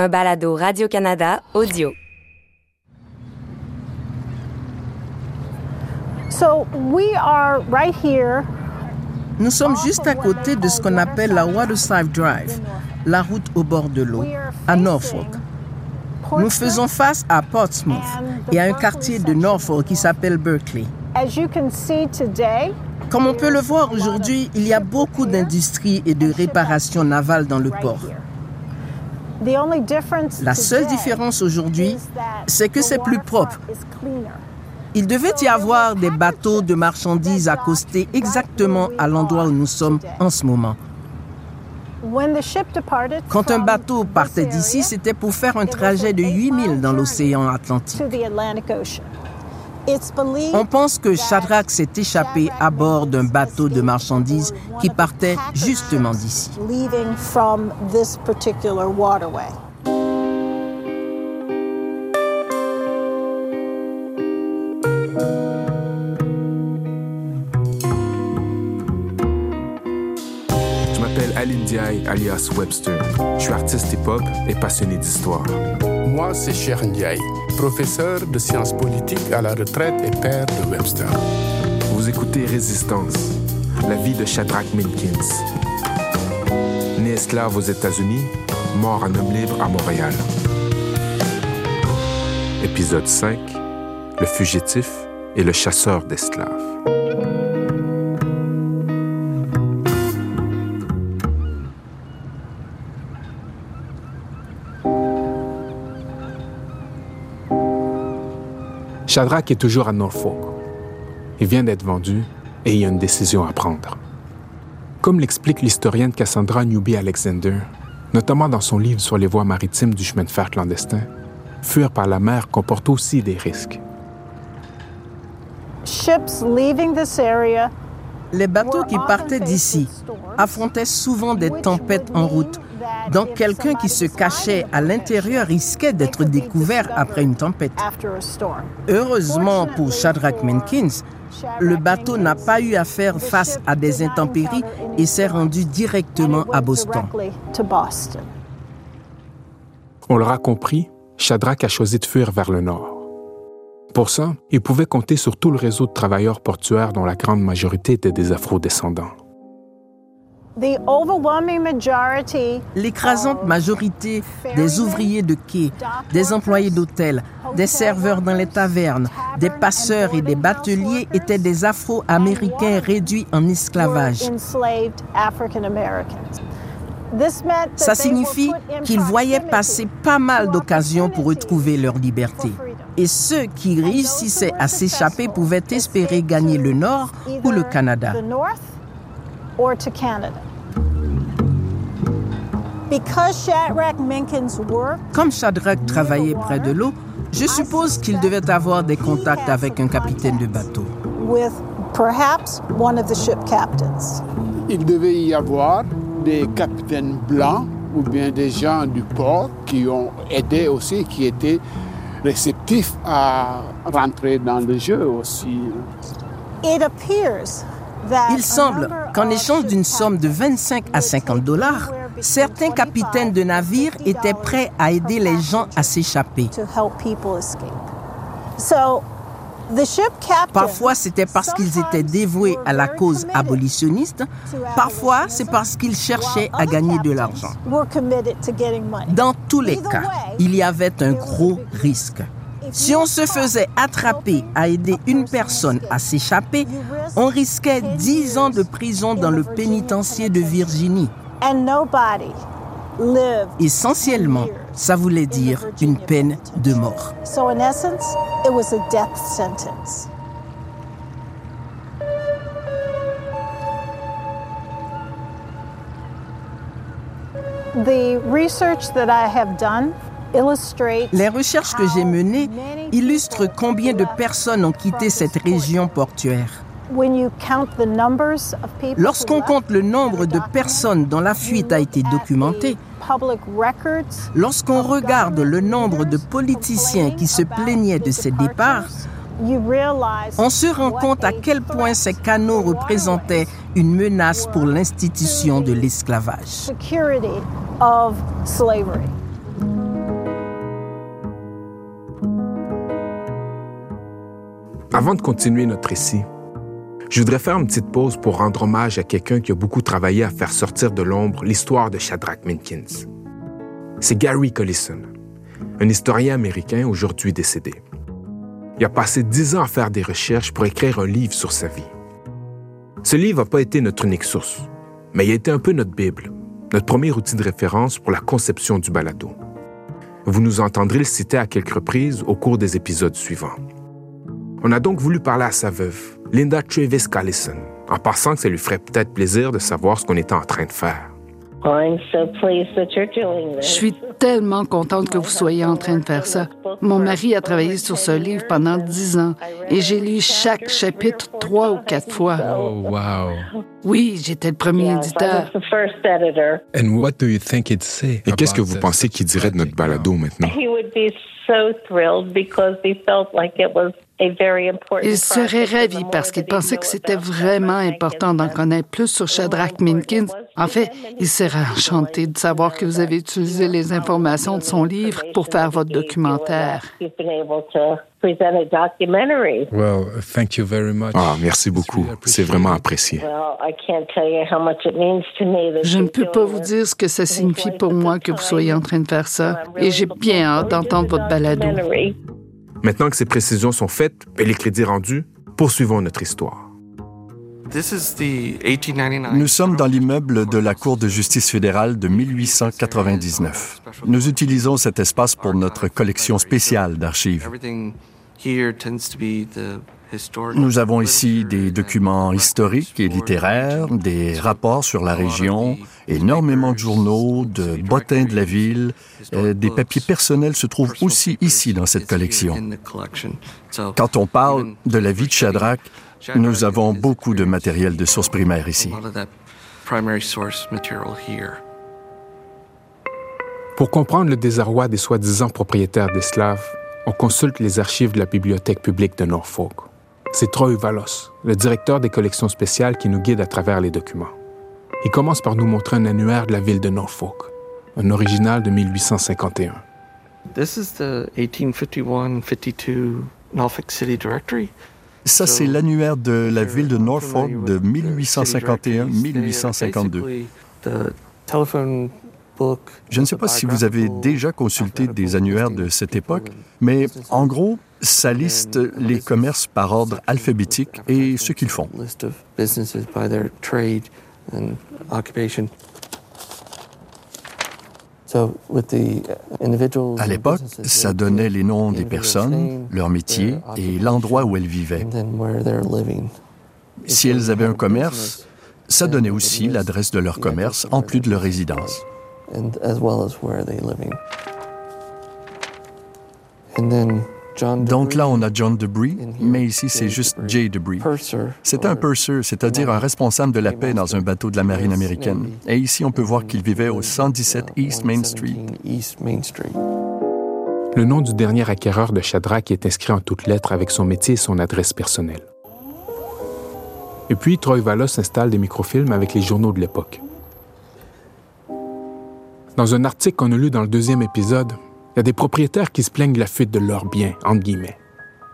un balado Radio-Canada audio. So we are right here. Nous sommes juste à côté de ce qu'on appelle la Waterside Drive, la route au bord de l'eau, à Norfolk. Nous faisons face à Portsmouth et à un quartier de Norfolk qui s'appelle Berkeley. Comme on peut le voir aujourd'hui, il y a beaucoup d'industries et de réparations navales dans le port. La seule différence aujourd'hui, c'est que c'est plus propre. Il devait y avoir des bateaux de marchandises accostés exactement à l'endroit où nous sommes en ce moment. When the ship departed Quand un bateau partait d'ici, c'était pour faire un trajet de 8000 dans l'océan Atlantique. On pense que Shadrach s'est échappé à bord d'un bateau de marchandises qui partait justement d'ici. Je m'appelle Aline Diaye, alias Webster. Je suis artiste hip-hop et passionné d'histoire. Moi, c'est Cher Ndiaye, professeur de sciences politiques à la retraite et père de Webster. Vous écoutez Résistance, la vie de Shadrach Minkins. Né esclave aux États-Unis, mort en homme libre à Montréal. Épisode 5 Le fugitif et le chasseur d'esclaves. Shadrach est toujours à Norfolk. Il vient d'être vendu et il y a une décision à prendre. Comme l'explique l'historienne Cassandra Newby Alexander, notamment dans son livre sur les voies maritimes du chemin de fer clandestin, fuir par la mer comporte aussi des risques. Ships leaving this area Les bateaux qui partaient d'ici affrontaient souvent des tempêtes en route. Donc quelqu'un qui se cachait à l'intérieur risquait d'être découvert après une tempête. Heureusement pour Shadrach Menkins, le bateau n'a pas eu à faire face à des intempéries et s'est rendu directement à Boston. On l'aura compris, Shadrach a choisi de fuir vers le nord. Pour ça, il pouvait compter sur tout le réseau de travailleurs portuaires dont la grande majorité étaient des afro-descendants. The overwhelming majority L'écrasante majorité des ouvriers de quai, des employés d'hôtel, des serveurs dans les tavernes, des passeurs et des bateliers étaient des Afro-Américains réduits en esclavage. Ça signifie qu'ils voyaient passer pas mal d'occasions pour retrouver leur liberté. Et ceux qui réussissaient à s'échapper pouvaient espérer gagner le Nord ou le Canada. Or to Canada. Because Shadrach Minkins worked Comme Shadrach travaillait près de l'eau, je suppose qu'il devait avoir des contacts avec un capitaine de bateau. with perhaps one of the ship captains. Il devait y avoir des capitaines blancs ou bien des gens du port qui ont aidé aussi, qui étaient réceptifs à rentrer dans le jeu aussi. It appears Il semble qu'en échange d'une somme de 25 à 50 dollars, certains capitaines de navires étaient prêts à aider les gens à s'échapper. Parfois, c'était parce qu'ils étaient dévoués à la cause abolitionniste, parfois, c'est parce qu'ils cherchaient à gagner de l'argent. Dans tous les cas, il y avait un gros risque. Si on se faisait attraper à aider une personne à s'échapper, on risquait 10 ans de prison dans le pénitencier de Virginie. And nobody lived. Essentiellement, ça voulait dire une peine de mort. So in essence, it was a death sentence. The research that I have done Les recherches que j'ai menées illustrent combien de personnes ont quitté cette région portuaire. when you count the numbers of people who Lorsqu'on compte le nombre de personnes dont la fuite a été documentée, public records lorsqu'on regarde le nombre de politiciens qui se plaignaient de ces départs, you realize on se rend compte à quel point ces canaux représentaient une menace pour l'institution de l'esclavage. Avant de continuer notre récit, je voudrais faire une petite pause pour rendre hommage à quelqu'un qui a beaucoup travaillé à faire sortir de l'ombre l'histoire de Shadrach Minkins. C'est Gary Collison, un historien américain aujourd'hui décédé. Il a passé dix ans à faire des recherches pour écrire un livre sur sa vie. Ce livre n'a pas été notre unique source, mais il a été un peu notre Bible, notre premier outil de référence pour la conception du balado. Vous nous entendrez le citer à quelques reprises au cours des épisodes suivants. On a donc voulu parler à sa veuve, Linda Travis Collison, en pensant que ça lui ferait peut-être plaisir de savoir ce qu'on était en train de faire. Je suis tellement contente que vous soyez en train de faire ça. Mon mari a travaillé sur ce livre pendant dix ans et j'ai lu chaque chapitre trois ou quatre fois. Oh, wow. Oui, j'étais le premier éditeur. And what do you think it say Et qu'est-ce que vous pensez qu'il dirait de notre balado maintenant? Il serait ravi parce qu'il pensait que c'était vraiment important d'en connaître plus sur Shadrach Minkins. En fait, il serait enchanté de savoir que vous avez utilisé les informations de son livre pour faire votre documentaire. Well, thank you very much. Ah, merci beaucoup. C'est vraiment apprécié. Je ne peux pas vous dire ce que ça signifie pour moi que vous soyez en train de faire ça, et j'ai bien hâte d'entendre votre balado. Maintenant que ces précisions sont faites et les crédits rendus, poursuivons notre histoire. Nous sommes dans l'immeuble de la Cour de justice fédérale de 1899. Nous utilisons cet espace pour notre collection spéciale d'archives. Nous avons ici des documents historiques et littéraires, des rapports sur la région, énormément de journaux, de bottins de la ville. Euh, des papiers personnels se trouvent aussi ici dans cette collection. Quand on parle de la vie de Shadrach, nous avons beaucoup de matériel de source primaire ici. Pour comprendre le désarroi des soi-disant propriétaires d'esclaves, on consulte les archives de la Bibliothèque publique de Norfolk. C'est Troy Valos, le directeur des collections spéciales, qui nous guide à travers les documents. Il commence par nous montrer un annuaire de la ville de Norfolk, un original de 1851. Ça, c'est l'annuaire de la ville de Norfolk de 1851-1852. Je ne sais pas si vous avez déjà consulté des annuaires de cette époque, mais en gros, ça liste les commerces par ordre alphabétique et ce qu'ils font. À l'époque, ça donnait les noms des personnes, leur métier et l'endroit où elles vivaient. Si elles avaient un commerce, ça donnait aussi l'adresse de leur commerce en plus de leur résidence. Donc là, on a John Debris, mais ici, c'est juste Jay Debris. C'est un purser, c'est-à-dire un responsable de la paix dans un bateau de la marine américaine. Et ici, on peut voir qu'il vivait au 117 East Main Street. Le nom du dernier acquéreur de Shadrach est inscrit en toutes lettres avec son métier et son adresse personnelle. Et puis, Troy Valos installe des microfilms avec les journaux de l'époque. Dans un article qu'on a lu dans le deuxième épisode, il y a des propriétaires qui se plaignent de la fuite de leurs biens, entre guillemets.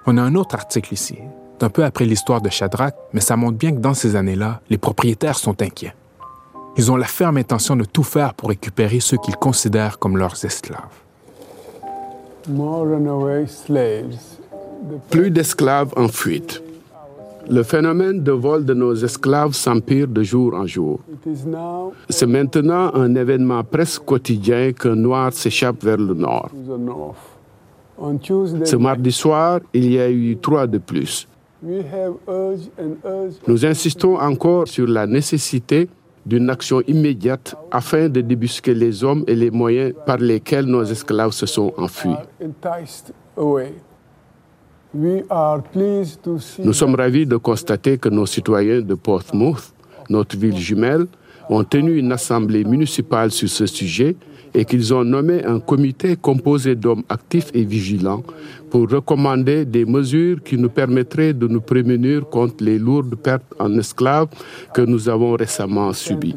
On a un autre article ici, un peu après l'histoire de Shadrach, mais ça montre bien que dans ces années-là, les propriétaires sont inquiets. Ils ont la ferme intention de tout faire pour récupérer ceux qu'ils considèrent comme leurs esclaves. Plus d'esclaves en fuite. Le phénomène de vol de nos esclaves s'empire de jour en jour. C'est maintenant un événement presque quotidien qu'un noir s'échappe vers le nord. Ce mardi soir, il y a eu trois de plus. Nous insistons encore sur la nécessité d'une action immédiate afin de débusquer les hommes et les moyens par lesquels nos esclaves se sont enfuis. Nous sommes ravis de constater que nos citoyens de Portsmouth, notre ville jumelle, ont tenu une assemblée municipale sur ce sujet et qu'ils ont nommé un comité composé d'hommes actifs et vigilants pour recommander des mesures qui nous permettraient de nous prémunir contre les lourdes pertes en esclaves que nous avons récemment subies.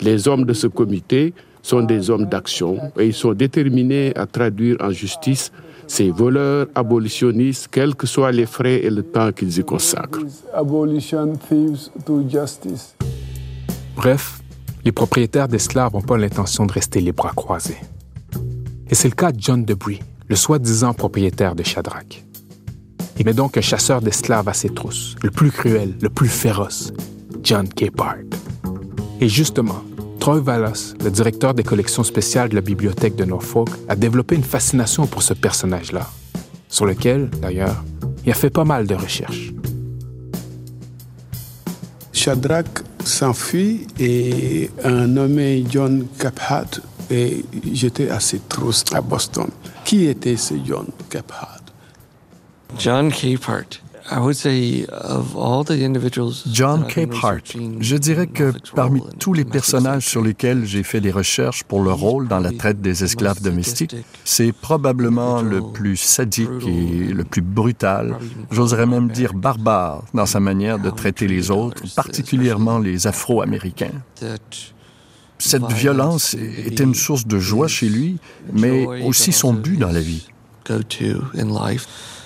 Les hommes de ce comité sont des hommes d'action et ils sont déterminés à traduire en justice ces voleurs abolitionnistes, quels que soient les frais et le temps qu'ils y consacrent. Bref, les propriétaires d'esclaves n'ont pas l'intention de rester les bras croisés. Et c'est le cas de John Debris, le soi-disant propriétaire de Shadrach. Il met donc un chasseur d'esclaves à ses trousses, le plus cruel, le plus féroce, John Capehart. Et justement, Troy Vallas, le directeur des collections spéciales de la bibliothèque de Norfolk, a développé une fascination pour ce personnage-là, sur lequel, d'ailleurs, il a fait pas mal de recherches. Shadrach s'enfuit et un nommé John Capehart et j'étais à ses trousses à Boston. Qui était ce John Capehart? John Capehart. John Capehart. Je dirais que parmi tous les personnages sur lesquels j'ai fait des recherches pour leur rôle dans la traite des esclaves domestiques, c'est probablement le plus sadique et le plus brutal, j'oserais même dire barbare dans sa manière de traiter les autres, particulièrement les Afro-Américains. Cette violence était une source de joie chez lui, mais aussi son but dans la vie.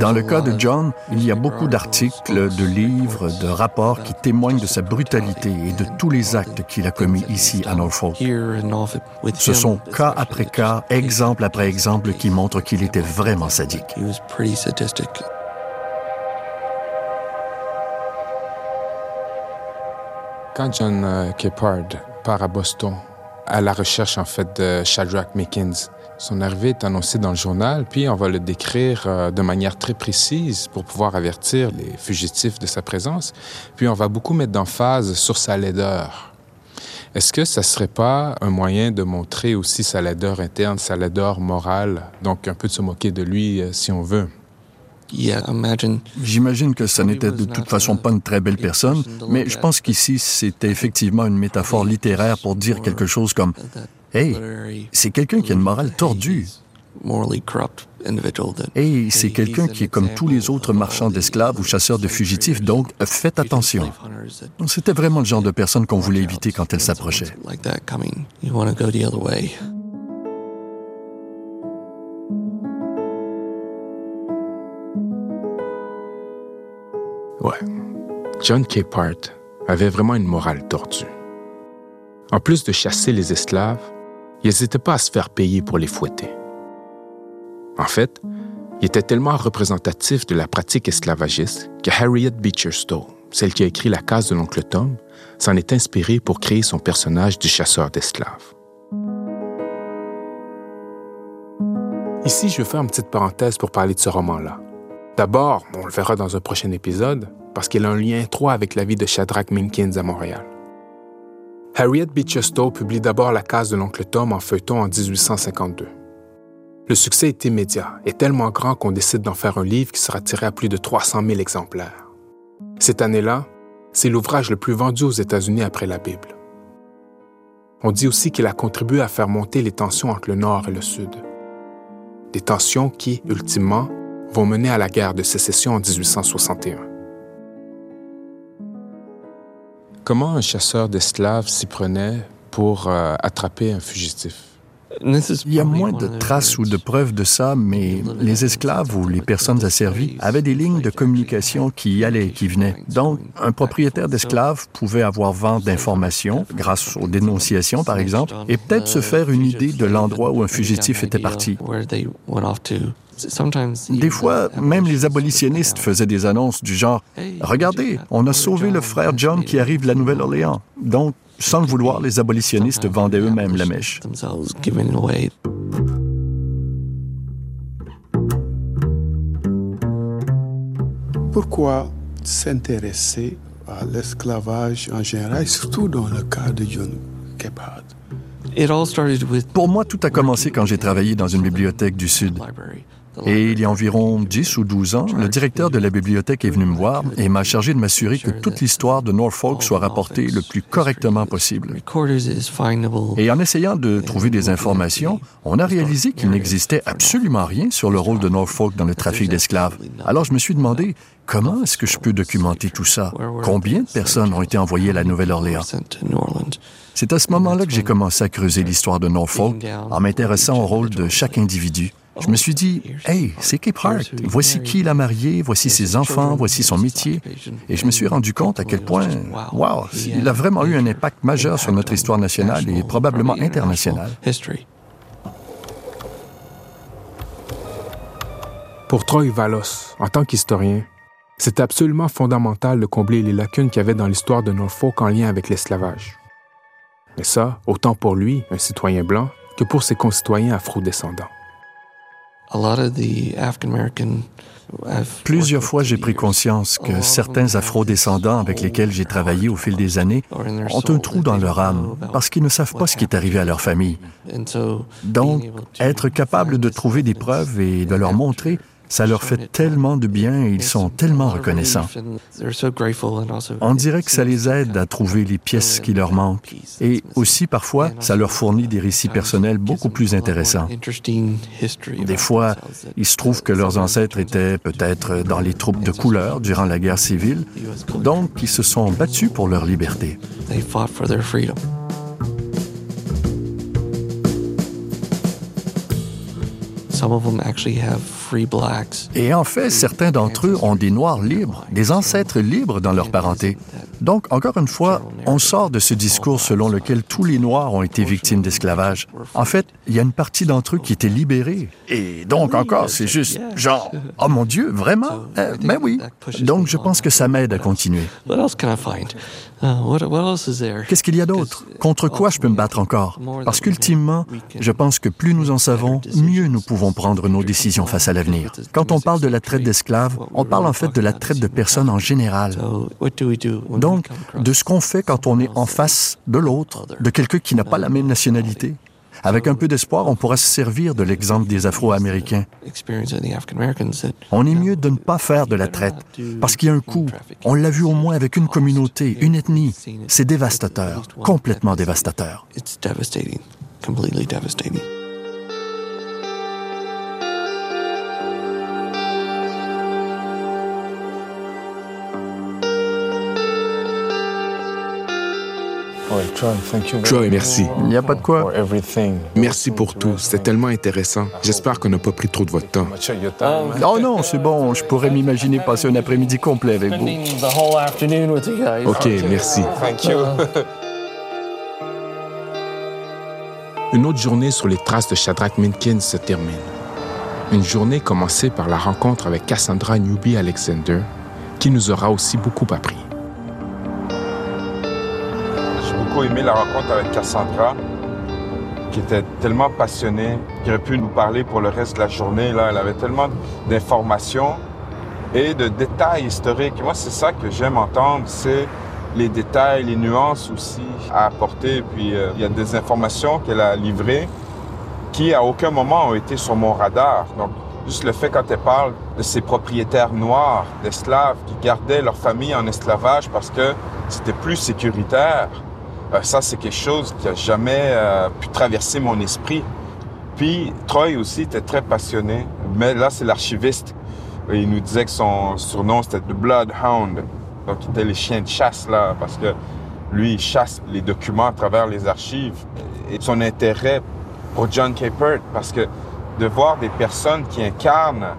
Dans le cas de John, il y a beaucoup d'articles, de livres, de rapports qui témoignent de sa brutalité et de tous les actes qu'il a commis ici à Norfolk. Ce sont cas après cas, exemple après exemple qui montrent qu'il était vraiment sadique. Quand John euh, Capehart part à Boston à la recherche en fait de Shadrach Mickens, son arrivée est annoncée dans le journal, puis on va le décrire euh, de manière très précise pour pouvoir avertir les fugitifs de sa présence. Puis on va beaucoup mettre d'emphase sur sa laideur. Est-ce que ça serait pas un moyen de montrer aussi sa laideur interne, sa laideur morale, donc un peu de se moquer de lui euh, si on veut? J'imagine que ça n'était de toute façon pas une très belle personne, mais je pense qu'ici, c'était effectivement une métaphore littéraire pour dire quelque chose comme Hey, c'est quelqu'un qui a une morale tordue. Hey, c'est quelqu'un qui est comme tous les autres marchands d'esclaves ou chasseurs de fugitifs, donc faites attention. C'était vraiment le genre de personne qu'on voulait éviter quand elle s'approchait. Ouais. John Capehart avait vraiment une morale tordue. En plus de chasser les esclaves, ils n'hésitaient pas à se faire payer pour les fouetter. En fait, il était tellement représentatif de la pratique esclavagiste que Harriet Beecher Stowe, celle qui a écrit La case de l'oncle Tom, s'en est inspirée pour créer son personnage du chasseur d'esclaves. Ici, je vais faire une petite parenthèse pour parler de ce roman-là. D'abord, on le verra dans un prochain épisode, parce qu'il a un lien étroit avec la vie de Shadrach Minkins à Montréal. Harriet Beecher Stowe publie d'abord La case de l'oncle Tom en feuilleton en 1852. Le succès est immédiat et tellement grand qu'on décide d'en faire un livre qui sera tiré à plus de 300 000 exemplaires. Cette année-là, c'est l'ouvrage le plus vendu aux États-Unis après la Bible. On dit aussi qu'il a contribué à faire monter les tensions entre le Nord et le Sud. Des tensions qui, ultimement, vont mener à la guerre de sécession en 1861. Comment un chasseur d'esclaves s'y prenait pour euh, attraper un fugitif? Il y a moins de traces ou de preuves de ça, mais les esclaves ou les personnes asservies avaient des lignes de communication qui y allaient et qui venaient. Donc, un propriétaire d'esclaves pouvait avoir vent d'informations, grâce aux dénonciations par exemple, et peut-être se faire une idée de l'endroit où un fugitif était parti. Des fois, même les abolitionnistes faisaient des annonces du genre Regardez, on a sauvé le frère John qui arrive de la Nouvelle-Orléans. Donc, sans le vouloir, les abolitionnistes vendaient eux-mêmes la mèche. Pourquoi s'intéresser à l'esclavage en général, surtout dans le cas de John Gebhardt Pour moi, tout a commencé quand j'ai travaillé dans une bibliothèque du Sud. Et il y a environ 10 ou 12 ans, le directeur de la bibliothèque est venu me voir et m'a chargé de m'assurer que toute l'histoire de Norfolk soit rapportée le plus correctement possible. Et en essayant de trouver des informations, on a réalisé qu'il n'existait absolument rien sur le rôle de Norfolk dans le trafic d'esclaves. Alors je me suis demandé, comment est-ce que je peux documenter tout ça? Combien de personnes ont été envoyées à la Nouvelle-Orléans? C'est à ce moment-là que j'ai commencé à creuser l'histoire de Norfolk en m'intéressant au rôle de chaque individu. Je me suis dit, hey, c'est Cape Hart. Voici qui il a marié, voici ses enfants, voici son métier. Et je me suis rendu compte à quel point, wow, il a vraiment eu un impact majeur sur notre histoire nationale et probablement internationale. Pour Troy Valos, en tant qu'historien, c'est absolument fondamental de combler les lacunes qu'il y avait dans l'histoire de Norfolk en lien avec l'esclavage. Et ça, autant pour lui, un citoyen blanc, que pour ses concitoyens afro-descendants. Plusieurs fois, j'ai pris conscience que certains afro-descendants avec lesquels j'ai travaillé au fil des années ont un trou dans leur âme parce qu'ils ne savent pas ce qui est arrivé à leur famille. Donc, être capable de trouver des preuves et de leur montrer ça leur fait tellement de bien et ils sont tellement reconnaissants. On dirait que ça les aide à trouver les pièces qui leur manquent. Et aussi, parfois, ça leur fournit des récits personnels beaucoup plus intéressants. Des fois, il se trouve que leurs ancêtres étaient peut-être dans les troupes de couleur durant la guerre civile, donc ils se sont battus pour leur liberté. Et en fait, certains d'entre eux ont des Noirs libres, des ancêtres libres dans leur parenté. Donc, encore une fois, on sort de ce discours selon lequel tous les Noirs ont été victimes d'esclavage. En fait, il y a une partie d'entre eux qui étaient libérés. Et donc, encore, c'est juste genre, oh mon Dieu, vraiment? Euh, ben oui. Donc, je pense que ça m'aide à continuer. Qu'est-ce qu'il y a d'autre? Contre quoi je peux me battre encore? Parce qu'ultimement, je pense que plus nous en savons, mieux nous pouvons prendre nos décisions face à l'avenir. Quand on parle de la traite d'esclaves, on parle en fait de la traite de personnes en général. Donc, de ce qu'on fait quand on est en face de l'autre, de quelqu'un qui n'a pas la même nationalité. Avec un peu d'espoir, on pourra se servir de l'exemple des Afro-Américains. On est mieux de ne pas faire de la traite, parce qu'il y a un coût. On l'a vu au moins avec une communauté, une ethnie. C'est dévastateur, complètement dévastateur. Troy, merci. Il n'y a pas de quoi. Merci pour tout. C'était tellement intéressant. J'espère qu'on n'a pas pris trop de votre temps. Oh non, c'est bon. Je pourrais m'imaginer passer un après-midi complet avec vous. OK, merci. Une autre journée sur les traces de Shadrach Minkins se termine. Une journée commencée par la rencontre avec Cassandra Newby Alexander, qui nous aura aussi beaucoup appris. Aimé la rencontre avec Cassandra, qui était tellement passionnée, qui aurait pu nous parler pour le reste de la journée. Là. Elle avait tellement d'informations et de détails historiques. moi, c'est ça que j'aime entendre, c'est les détails, les nuances aussi à apporter. Puis euh, il y a des informations qu'elle a livrées qui, à aucun moment, ont été sur mon radar. Donc, juste le fait quand elle parle de ces propriétaires noirs, d'esclaves, qui gardaient leur famille en esclavage parce que c'était plus sécuritaire, ça, c'est quelque chose qui a jamais euh, pu traverser mon esprit. Puis, Troy aussi était très passionné. Mais là, c'est l'archiviste. Il nous disait que son surnom, c'était The Bloodhound. Donc, il était les chiens de chasse, là, parce que lui, il chasse les documents à travers les archives. Et son intérêt pour John Capert, parce que de voir des personnes qui incarnent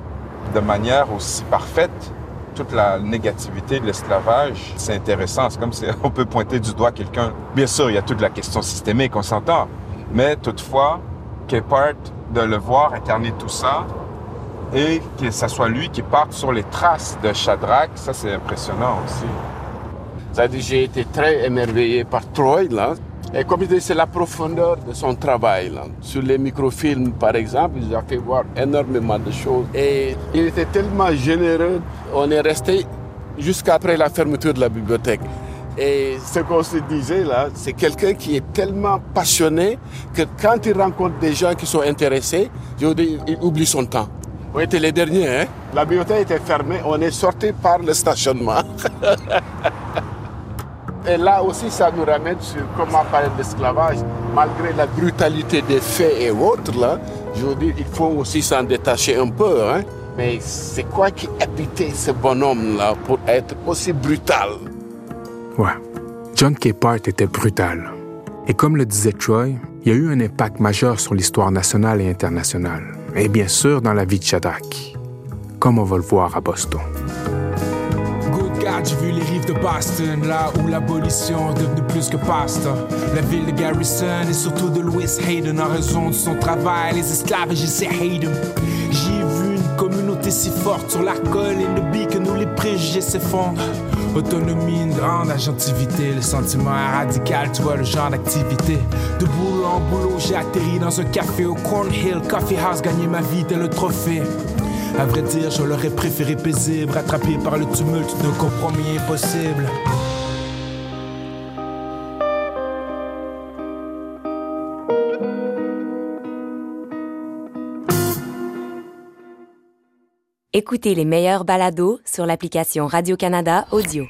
de manière aussi parfaite toute la négativité de l'esclavage, c'est intéressant. C'est comme si on peut pointer du doigt quelqu'un. Bien sûr, il y a toute la question systémique, on s'entend. Mais toutefois, Capart, de le voir incarner tout ça, et que ce soit lui qui parte sur les traces de Shadrach, ça c'est impressionnant aussi. J'ai été très émerveillé par Troy, là. Et comme je dis, c'est la profondeur de son travail. Sur les microfilms, par exemple, il a fait voir énormément de choses. Et il était tellement généreux. On est resté jusqu'après la fermeture de la bibliothèque. Et ce qu'on se disait là, c'est quelqu'un qui est tellement passionné que quand il rencontre des gens qui sont intéressés, il oublie son temps. On était les derniers, hein La bibliothèque était fermée, on est sorti par le stationnement. Et là aussi, ça nous ramène sur comment parler d'esclavage. Malgré la brutalité des faits et autres, là, je veux dire, il faut aussi s'en détacher un peu. Hein? Mais c'est quoi qui habitait ce bonhomme-là pour être aussi brutal? Ouais. John Capehart était brutal. Et comme le disait Troy, il y a eu un impact majeur sur l'histoire nationale et internationale. Et bien sûr dans la vie de Shadrach. Comme on va le voir à Boston. J'ai vu les rives de Boston, là où l'abolition est devenue plus que pasta? La ville de Garrison et surtout de Louis Hayden en raison de son travail, les esclaves et j'ai Hayden. J'ai vu une communauté si forte sur la colline de Bee que nous les préjugés s'effondrent. Autonomie, une grande agentivité, le sentiment radical, tu vois le genre d'activité. De boulot en boulot, j'ai atterri dans un café au Cornhill Coffee House, gagné ma vie tel le trophée. À vrai dire, je l'aurais préféré paisible, rattrapé par le tumulte d'un compromis impossible. Écoutez les meilleurs balados sur l'application Radio-Canada Audio.